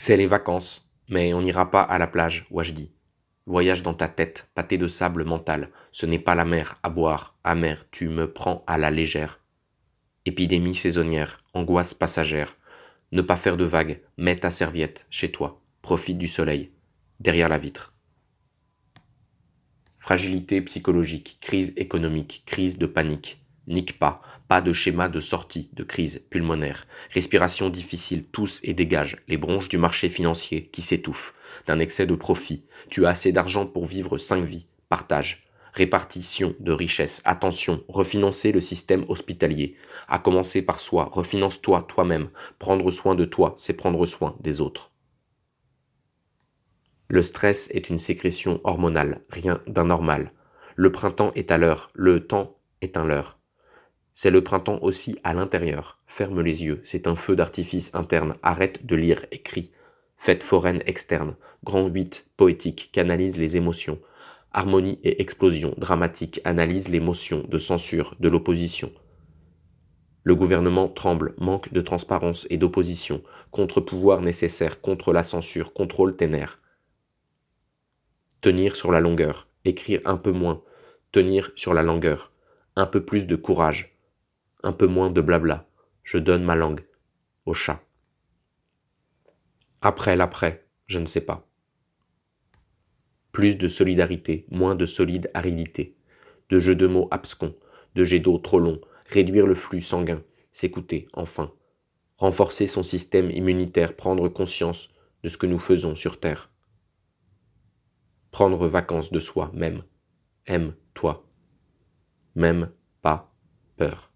C'est les vacances, mais on n'ira pas à la plage, Wajdi. Voyage dans ta tête, pâté de sable mental. Ce n'est pas la mer à boire, amère, tu me prends à la légère. Épidémie saisonnière, angoisse passagère. Ne pas faire de vagues, mets ta serviette chez toi, profite du soleil, derrière la vitre. Fragilité psychologique, crise économique, crise de panique. Nique pas, pas de schéma de sortie de crise pulmonaire. Respiration difficile, tous et dégage les bronches du marché financier qui s'étouffent d'un excès de profit. Tu as assez d'argent pour vivre cinq vies. Partage. Répartition de richesses. Attention, refinancer le système hospitalier. À commencer par soi, refinance-toi toi-même. Prendre soin de toi, c'est prendre soin des autres. Le stress est une sécrétion hormonale, rien d'anormal. Le printemps est à l'heure, le temps est un leurre. C'est le printemps aussi à l'intérieur. Ferme les yeux, c'est un feu d'artifice interne. Arrête de lire, écris. Fête foraine externe. Grand 8, poétique, canalise les émotions. Harmonie et explosion dramatique analyse l'émotion de censure de l'opposition. Le gouvernement tremble, manque de transparence et d'opposition, contre-pouvoir nécessaire contre la censure, contrôle nerfs. Tenir sur la longueur, écrire un peu moins, tenir sur la longueur, un peu plus de courage, un peu moins de blabla, je donne ma langue au chat. Après l'après, je ne sais pas. Plus de solidarité, moins de solide aridité. De jeux de mots abscons, de jets d'eau trop longs, réduire le flux sanguin, s'écouter, enfin. Renforcer son système immunitaire, prendre conscience de ce que nous faisons sur Terre. Prendre vacances de soi même. Aime-toi. Même pas peur.